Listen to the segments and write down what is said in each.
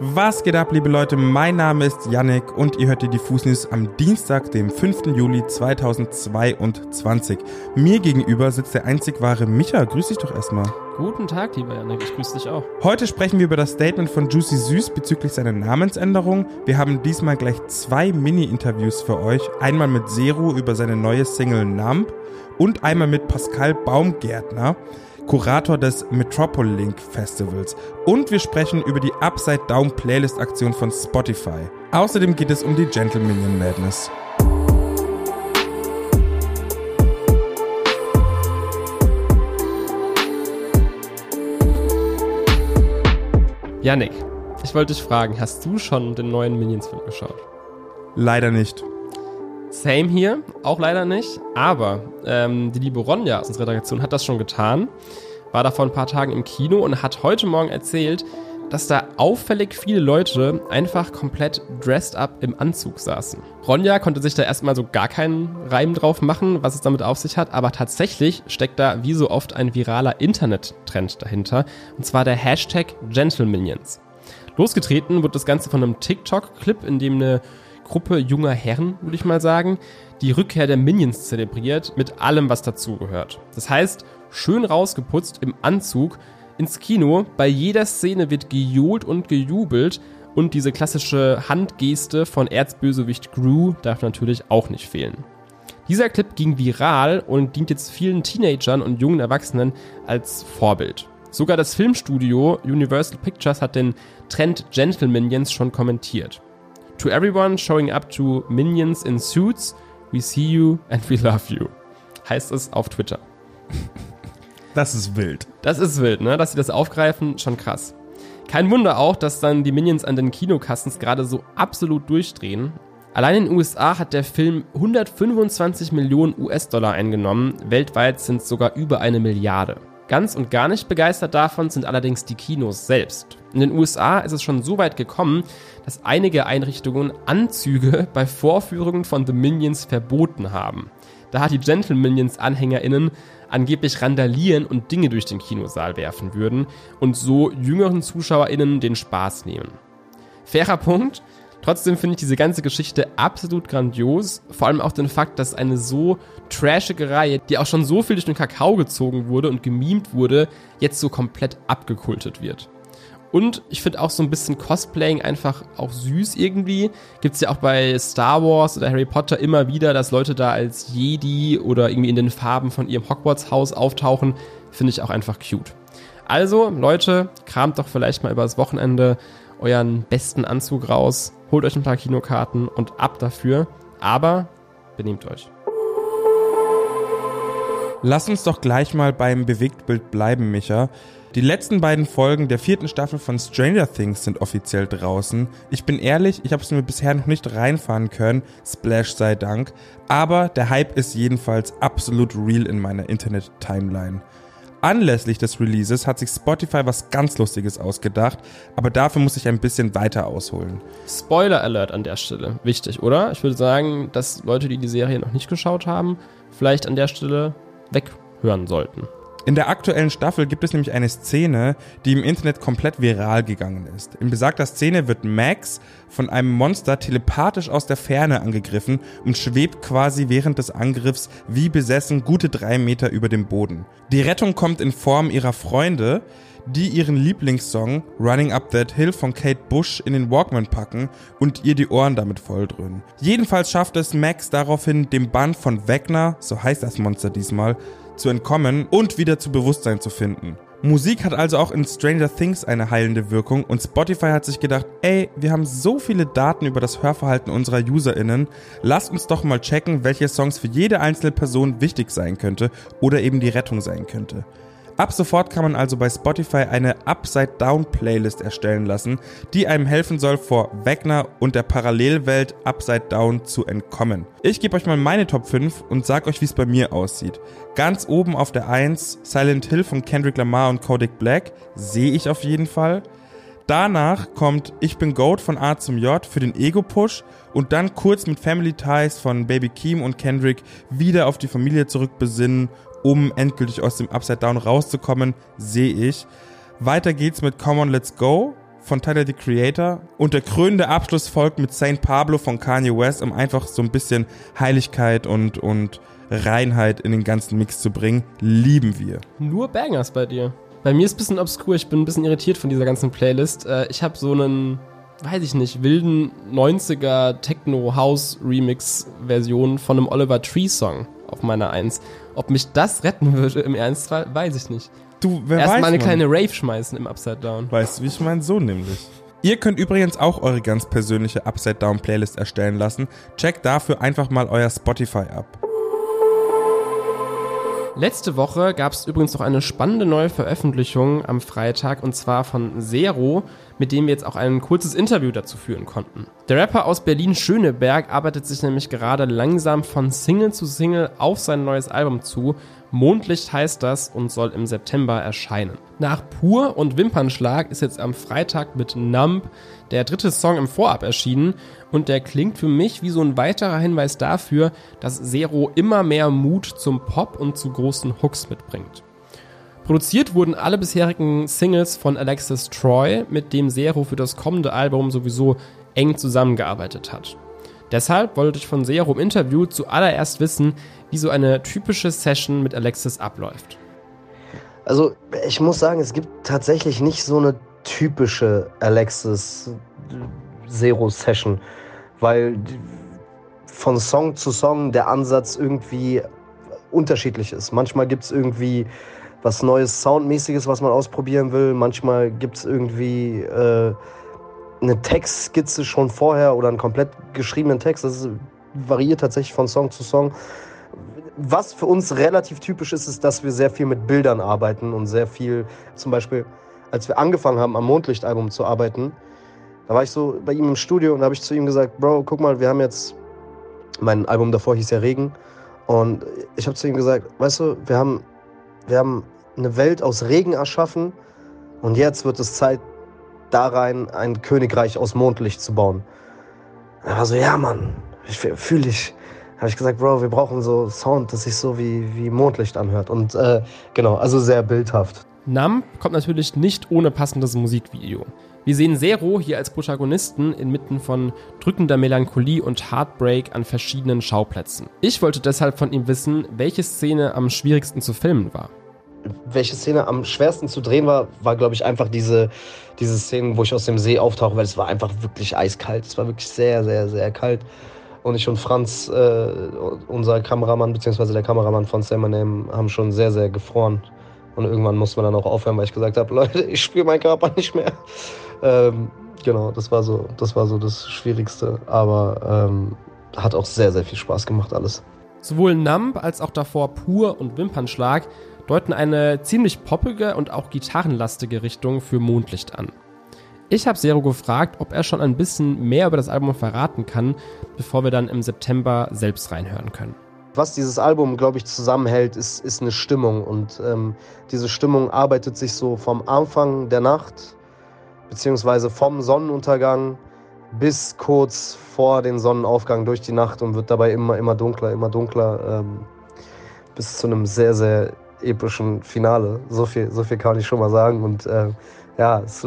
Was geht ab, liebe Leute? Mein Name ist Yannick und ihr hört die Diffus News am Dienstag, dem 5. Juli 2022. Mir gegenüber sitzt der einzig wahre Micha. Grüß dich doch erstmal. Guten Tag, lieber Yannick. Ich grüße dich auch. Heute sprechen wir über das Statement von Juicy Süß bezüglich seiner Namensänderung. Wir haben diesmal gleich zwei Mini-Interviews für euch. Einmal mit Seru über seine neue Single Numb und einmal mit Pascal Baumgärtner. Kurator des Metropolink Festivals. Und wir sprechen über die Upside Down Playlist Aktion von Spotify. Außerdem geht es um die Gentlemanion Madness. Yannick, ich wollte dich fragen, hast du schon den neuen Minions-Film geschaut? Leider nicht. Same hier, auch leider nicht. Aber ähm, die liebe Ronja aus unserer Redaktion hat das schon getan. War da vor ein paar Tagen im Kino und hat heute Morgen erzählt, dass da auffällig viele Leute einfach komplett dressed up im Anzug saßen. Ronja konnte sich da erstmal so gar keinen Reim drauf machen, was es damit auf sich hat, aber tatsächlich steckt da wie so oft ein viraler Internet-Trend dahinter, und zwar der Hashtag Gentleminions. Losgetreten wird das Ganze von einem TikTok-Clip, in dem eine Gruppe junger Herren, würde ich mal sagen, die Rückkehr der Minions zelebriert mit allem, was dazugehört. Das heißt, schön rausgeputzt im Anzug ins Kino. Bei jeder Szene wird gejohlt und gejubelt und diese klassische Handgeste von Erzbösewicht Gru darf natürlich auch nicht fehlen. Dieser Clip ging viral und dient jetzt vielen Teenagern und jungen Erwachsenen als Vorbild. Sogar das Filmstudio Universal Pictures hat den Trend Gentleminions schon kommentiert. To everyone showing up to Minions in suits, we see you and we love you. Heißt es auf Twitter. Das ist wild. Das ist wild, ne? Dass sie das aufgreifen, schon krass. Kein Wunder auch, dass dann die Minions an den Kinokassens gerade so absolut durchdrehen. Allein in den USA hat der Film 125 Millionen US-Dollar eingenommen. Weltweit sind es sogar über eine Milliarde. Ganz und gar nicht begeistert davon sind allerdings die Kinos selbst. In den USA ist es schon so weit gekommen, dass einige Einrichtungen Anzüge bei Vorführungen von The Minions verboten haben. Da die Gentleminions AnhängerInnen angeblich randalieren und Dinge durch den Kinosaal werfen würden und so jüngeren ZuschauerInnen den Spaß nehmen. Fairer Punkt. Trotzdem finde ich diese ganze Geschichte absolut grandios. Vor allem auch den Fakt, dass eine so trashige Reihe, die auch schon so viel durch den Kakao gezogen wurde und gemimt wurde, jetzt so komplett abgekultet wird. Und ich finde auch so ein bisschen Cosplaying einfach auch süß irgendwie. Gibt es ja auch bei Star Wars oder Harry Potter immer wieder, dass Leute da als Jedi oder irgendwie in den Farben von ihrem Hogwarts-Haus auftauchen. Finde ich auch einfach cute. Also, Leute, kramt doch vielleicht mal übers Wochenende euren besten Anzug raus, holt euch ein paar Kinokarten und ab dafür. Aber benehmt euch. Lass uns doch gleich mal beim Bewegtbild bleiben, Micha. Die letzten beiden Folgen der vierten Staffel von Stranger Things sind offiziell draußen. Ich bin ehrlich, ich habe es mir bisher noch nicht reinfahren können, Splash sei Dank, aber der Hype ist jedenfalls absolut real in meiner Internet-Timeline. Anlässlich des Releases hat sich Spotify was ganz Lustiges ausgedacht, aber dafür muss ich ein bisschen weiter ausholen. Spoiler Alert an der Stelle. Wichtig, oder? Ich würde sagen, dass Leute, die die Serie noch nicht geschaut haben, vielleicht an der Stelle weghören sollten. In der aktuellen Staffel gibt es nämlich eine Szene, die im Internet komplett viral gegangen ist. In besagter Szene wird Max von einem Monster telepathisch aus der Ferne angegriffen und schwebt quasi während des Angriffs wie besessen gute drei Meter über dem Boden. Die Rettung kommt in Form ihrer Freunde, die ihren Lieblingssong Running Up That Hill von Kate Bush in den Walkman packen und ihr die Ohren damit volldröhnen. Jedenfalls schafft es Max daraufhin, dem Band von Wegner, so heißt das Monster diesmal, zu entkommen und wieder zu Bewusstsein zu finden. Musik hat also auch in Stranger Things eine heilende Wirkung und Spotify hat sich gedacht, ey, wir haben so viele Daten über das Hörverhalten unserer UserInnen, lasst uns doch mal checken, welche Songs für jede einzelne Person wichtig sein könnte oder eben die Rettung sein könnte. Ab sofort kann man also bei Spotify eine Upside-Down-Playlist erstellen lassen, die einem helfen soll, vor Wegner und der Parallelwelt Upside Down zu entkommen. Ich gebe euch mal meine Top 5 und sag euch, wie es bei mir aussieht. Ganz oben auf der 1 Silent Hill von Kendrick Lamar und Kodak Black, sehe ich auf jeden Fall. Danach kommt Ich bin Goat von A zum J für den Ego-Push und dann kurz mit Family Ties von Baby Keem und Kendrick wieder auf die Familie zurückbesinnen um endgültig aus dem Upside Down rauszukommen, sehe ich. Weiter geht's mit Come on, let's go von Tyler the Creator und der krönende Abschluss folgt mit Saint Pablo von Kanye West, um einfach so ein bisschen Heiligkeit und, und Reinheit in den ganzen Mix zu bringen. Lieben wir. Nur Bangers bei dir. Bei mir ist ein bisschen obskur, ich bin ein bisschen irritiert von dieser ganzen Playlist. Äh, ich habe so einen, weiß ich nicht, wilden 90er Techno-House-Remix-Version von einem Oliver Tree-Song auf meiner Eins. Ob mich das retten würde im Ernstfall, weiß ich nicht. Du, wer Erstmal weiß, eine Mann. kleine Rave schmeißen im Upside Down. Weißt du, wie ich mein Sohn nämlich. Ihr könnt übrigens auch eure ganz persönliche Upside Down Playlist erstellen lassen. Checkt dafür einfach mal euer Spotify ab. Letzte Woche gab es übrigens noch eine spannende neue Veröffentlichung am Freitag und zwar von Zero, mit dem wir jetzt auch ein kurzes Interview dazu führen konnten. Der Rapper aus Berlin-Schöneberg arbeitet sich nämlich gerade langsam von Single zu Single auf sein neues Album zu. Mondlicht heißt das und soll im September erscheinen. Nach Pur und Wimpernschlag ist jetzt am Freitag mit Numb der dritte Song im Vorab erschienen und der klingt für mich wie so ein weiterer Hinweis dafür, dass Zero immer mehr Mut zum Pop und zu großen Hooks mitbringt. Produziert wurden alle bisherigen Singles von Alexis Troy, mit dem Zero für das kommende Album sowieso eng zusammengearbeitet hat. Deshalb wollte ich von Zero im Interview zuallererst wissen, wie so eine typische Session mit Alexis abläuft. Also ich muss sagen, es gibt tatsächlich nicht so eine typische Alexis Zero Session, weil von Song zu Song der Ansatz irgendwie unterschiedlich ist. Manchmal gibt es irgendwie was Neues Soundmäßiges, was man ausprobieren will. Manchmal gibt es irgendwie äh, eine Textskizze schon vorher oder einen komplett geschriebenen Text. Das ist, variiert tatsächlich von Song zu Song. Was für uns relativ typisch ist, ist, dass wir sehr viel mit Bildern arbeiten und sehr viel, zum Beispiel, als wir angefangen haben, am Mondlichtalbum zu arbeiten, da war ich so bei ihm im Studio und da habe ich zu ihm gesagt, Bro, guck mal, wir haben jetzt, mein Album davor hieß ja Regen und ich habe zu ihm gesagt, weißt du, wir haben, wir haben eine Welt aus Regen erschaffen und jetzt wird es Zeit, da rein ein Königreich aus Mondlicht zu bauen. Er war so, ja Mann, fühle ich. Habe ich gesagt, Bro, wir brauchen so Sound, das sich so wie, wie Mondlicht anhört. Und äh, genau, also sehr bildhaft. Numb kommt natürlich nicht ohne passendes Musikvideo. Wir sehen Zero hier als Protagonisten inmitten von drückender Melancholie und Heartbreak an verschiedenen Schauplätzen. Ich wollte deshalb von ihm wissen, welche Szene am schwierigsten zu filmen war. Welche Szene am schwersten zu drehen war, war, glaube ich, einfach diese, diese Szene, wo ich aus dem See auftauche, weil es war einfach wirklich eiskalt. Es war wirklich sehr, sehr, sehr kalt. Und ich und Franz, äh, unser Kameramann, beziehungsweise der Kameramann von Sam Name, haben schon sehr, sehr gefroren. Und irgendwann musste man dann auch aufhören, weil ich gesagt habe, Leute, ich spüre meinen Körper nicht mehr. Ähm, genau, das war so, das war so das Schwierigste. Aber ähm, hat auch sehr, sehr viel Spaß gemacht alles. Sowohl Numb als auch davor Pur und Wimpernschlag deuten eine ziemlich poppige und auch gitarrenlastige Richtung für Mondlicht an. Ich habe Zero gefragt, ob er schon ein bisschen mehr über das Album verraten kann, bevor wir dann im September selbst reinhören können. Was dieses Album, glaube ich, zusammenhält, ist, ist eine Stimmung. Und ähm, diese Stimmung arbeitet sich so vom Anfang der Nacht, beziehungsweise vom Sonnenuntergang bis kurz vor den Sonnenaufgang durch die Nacht und wird dabei immer, immer dunkler, immer dunkler, ähm, bis zu einem sehr, sehr epischen Finale. So viel, so viel kann ich schon mal sagen. Und äh, ja, es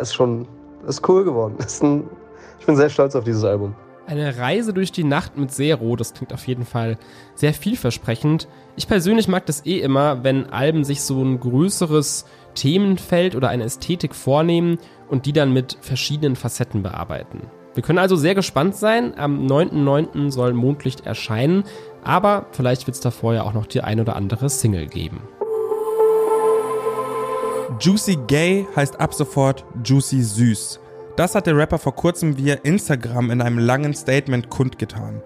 ist schon ist cool geworden. Ist ein, ich bin sehr stolz auf dieses Album. Eine Reise durch die Nacht mit Zero, das klingt auf jeden Fall sehr vielversprechend. Ich persönlich mag das eh immer, wenn Alben sich so ein größeres Themenfeld oder eine Ästhetik vornehmen und die dann mit verschiedenen Facetten bearbeiten. Wir können also sehr gespannt sein. Am 9.9. soll Mondlicht erscheinen, aber vielleicht wird es davor ja auch noch die ein oder andere Single geben. Juicy Gay heißt ab sofort Juicy Süß. Das hat der Rapper vor kurzem via Instagram in einem langen Statement kundgetan.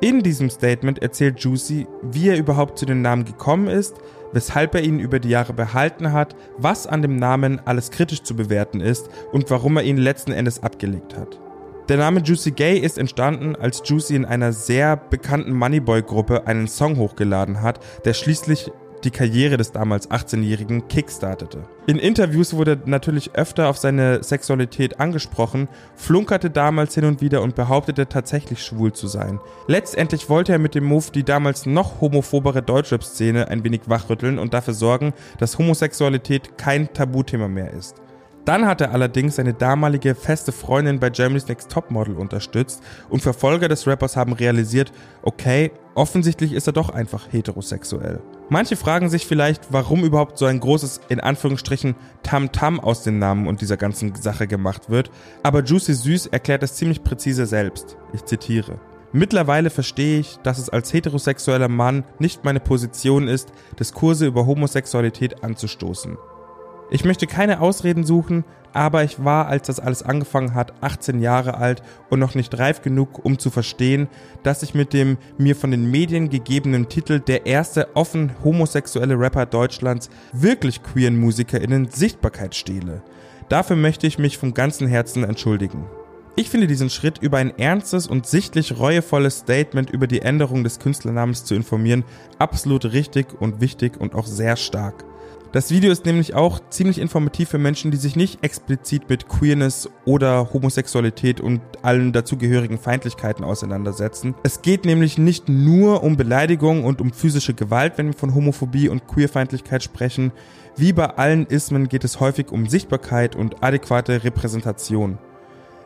In diesem Statement erzählt Juicy, wie er überhaupt zu dem Namen gekommen ist, weshalb er ihn über die Jahre behalten hat, was an dem Namen alles kritisch zu bewerten ist und warum er ihn letzten Endes abgelegt hat. Der Name Juicy Gay ist entstanden, als Juicy in einer sehr bekannten Moneyboy-Gruppe einen Song hochgeladen hat, der schließlich die Karriere des damals 18-Jährigen kickstartete. In Interviews wurde natürlich öfter auf seine Sexualität angesprochen, flunkerte damals hin und wieder und behauptete tatsächlich schwul zu sein. Letztendlich wollte er mit dem Move die damals noch homophobere Deutschrap-Szene ein wenig wachrütteln und dafür sorgen, dass Homosexualität kein Tabuthema mehr ist. Dann hat er allerdings seine damalige feste Freundin bei Germany's Next Topmodel unterstützt und Verfolger des Rappers haben realisiert, okay, offensichtlich ist er doch einfach heterosexuell. Manche fragen sich vielleicht, warum überhaupt so ein großes, in Anführungsstrichen, Tam-Tam aus den Namen und dieser ganzen Sache gemacht wird, aber Juicy Süß erklärt es ziemlich präzise selbst. Ich zitiere. Mittlerweile verstehe ich, dass es als heterosexueller Mann nicht meine Position ist, Diskurse über Homosexualität anzustoßen. Ich möchte keine Ausreden suchen, aber ich war, als das alles angefangen hat, 18 Jahre alt und noch nicht reif genug, um zu verstehen, dass ich mit dem mir von den Medien gegebenen Titel der erste offen homosexuelle Rapper Deutschlands wirklich queeren MusikerInnen Sichtbarkeit stehle. Dafür möchte ich mich vom ganzen Herzen entschuldigen. Ich finde diesen Schritt über ein ernstes und sichtlich reuevolles Statement über die Änderung des Künstlernamens zu informieren absolut richtig und wichtig und auch sehr stark. Das Video ist nämlich auch ziemlich informativ für Menschen, die sich nicht explizit mit Queerness oder Homosexualität und allen dazugehörigen Feindlichkeiten auseinandersetzen. Es geht nämlich nicht nur um Beleidigung und um physische Gewalt, wenn wir von Homophobie und Queerfeindlichkeit sprechen. Wie bei allen Ismen geht es häufig um Sichtbarkeit und adäquate Repräsentation.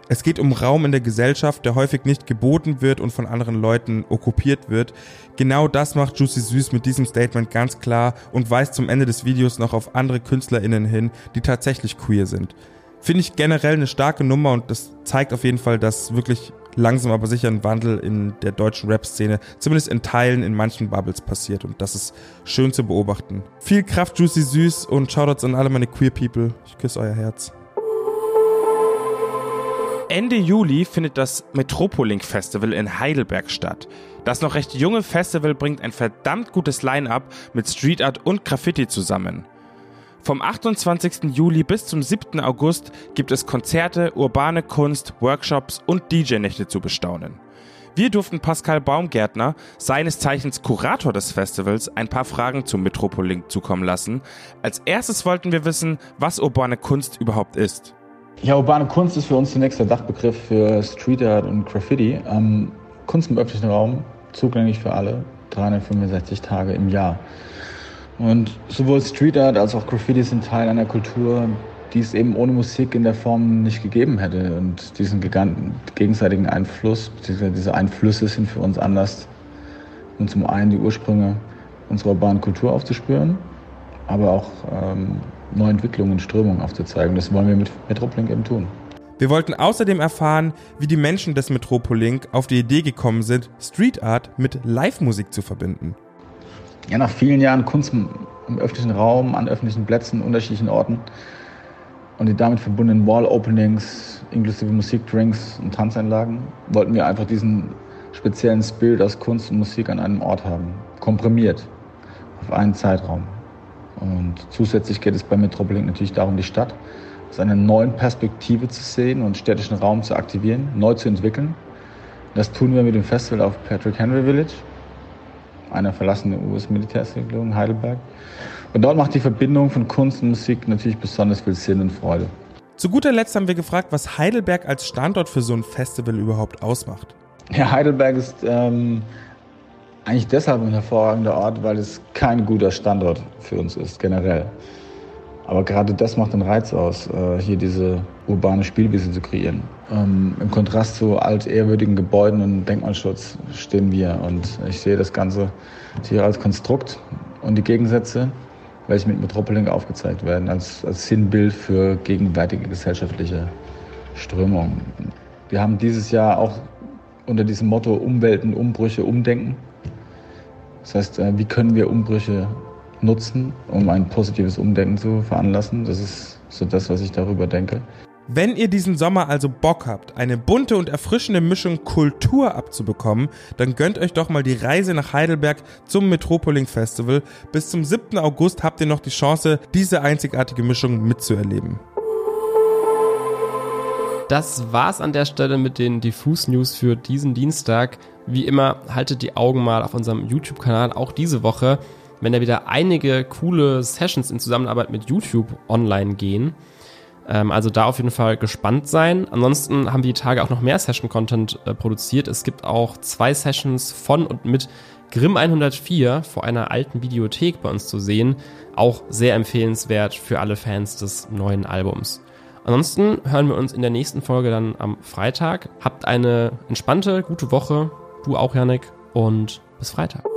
Es geht um Raum in der Gesellschaft, der häufig nicht geboten wird und von anderen Leuten okkupiert wird. Genau das macht Juicy Süß mit diesem Statement ganz klar und weist zum Ende des Videos noch auf andere KünstlerInnen hin, die tatsächlich queer sind. Finde ich generell eine starke Nummer und das zeigt auf jeden Fall, dass wirklich langsam aber sicher ein Wandel in der deutschen Rap-Szene, zumindest in Teilen in manchen Bubbles passiert und das ist schön zu beobachten. Viel Kraft, Juicy Süß und Shoutouts an alle meine queer People. Ich küsse euer Herz. Ende Juli findet das Metropoliink Festival in Heidelberg statt. Das noch recht junge Festival bringt ein verdammt gutes Line-up mit Street Art und Graffiti zusammen. Vom 28. Juli bis zum 7. August gibt es Konzerte, urbane Kunst, Workshops und DJ-Nächte zu bestaunen. Wir durften Pascal Baumgärtner, seines Zeichens Kurator des Festivals, ein paar Fragen zum Metropoliink zukommen lassen. Als erstes wollten wir wissen, was urbane Kunst überhaupt ist. Ja, urbane Kunst ist für uns zunächst der Dachbegriff für Street Art und Graffiti. Ähm, Kunst im öffentlichen Raum, zugänglich für alle, 365 Tage im Jahr. Und sowohl Street Art als auch Graffiti sind Teil einer Kultur, die es eben ohne Musik in der Form nicht gegeben hätte. Und diesen gegenseitigen Einfluss, diese Einflüsse sind für uns Anlass, um zum einen die Ursprünge unserer urbanen Kultur aufzuspüren, aber auch ähm, neue Entwicklungen und Strömungen aufzuzeigen. Das wollen wir mit Metropoliink eben tun. Wir wollten außerdem erfahren, wie die Menschen des Metropoliink auf die Idee gekommen sind, Street Art mit Live-Musik zu verbinden. Ja, nach vielen Jahren Kunst im öffentlichen Raum, an öffentlichen Plätzen, unterschiedlichen Orten und die damit verbundenen Wall-Openings inklusive Musikdrinks und Tanzeinlagen wollten wir einfach diesen speziellen Spirit aus Kunst und Musik an einem Ort haben, komprimiert auf einen Zeitraum. Und zusätzlich geht es bei Metropoliink natürlich darum, die Stadt aus einer neuen Perspektive zu sehen und städtischen Raum zu aktivieren, neu zu entwickeln. Das tun wir mit dem Festival auf Patrick Henry Village, einer verlassenen US-Militärsiedlung Heidelberg. Und dort macht die Verbindung von Kunst und Musik natürlich besonders viel Sinn und Freude. Zu guter Letzt haben wir gefragt, was Heidelberg als Standort für so ein Festival überhaupt ausmacht. Ja, Heidelberg ist ähm, eigentlich deshalb ein hervorragender Ort, weil es kein guter Standort für uns ist, generell. Aber gerade das macht den Reiz aus, äh, hier diese urbane Spielwiese zu kreieren. Ähm, Im Kontrast zu altehrwürdigen Gebäuden und Denkmalschutz stehen wir und ich sehe das Ganze hier als Konstrukt und die Gegensätze, welche mit Metropoling aufgezeigt werden, als, als Sinnbild für gegenwärtige gesellschaftliche Strömungen. Wir haben dieses Jahr auch unter diesem Motto Umwelten, Umbrüche, Umdenken das heißt, äh, wie können wir Umbrüche nutzen, um ein positives Umdenken zu veranlassen? Das ist so das, was ich darüber denke. Wenn ihr diesen Sommer also Bock habt, eine bunte und erfrischende Mischung Kultur abzubekommen, dann gönnt euch doch mal die Reise nach Heidelberg zum Metropoling Festival. Bis zum 7. August habt ihr noch die Chance, diese einzigartige Mischung mitzuerleben. Das war's an der Stelle mit den Diffus News für diesen Dienstag. Wie immer, haltet die Augen mal auf unserem YouTube-Kanal, auch diese Woche, wenn da wieder einige coole Sessions in Zusammenarbeit mit YouTube online gehen. Ähm, also da auf jeden Fall gespannt sein. Ansonsten haben wir die Tage auch noch mehr Session-Content äh, produziert. Es gibt auch zwei Sessions von und mit Grimm 104 vor einer alten Videothek bei uns zu sehen. Auch sehr empfehlenswert für alle Fans des neuen Albums. Ansonsten hören wir uns in der nächsten Folge dann am Freitag. Habt eine entspannte, gute Woche. Du auch, Janik. Und bis Freitag.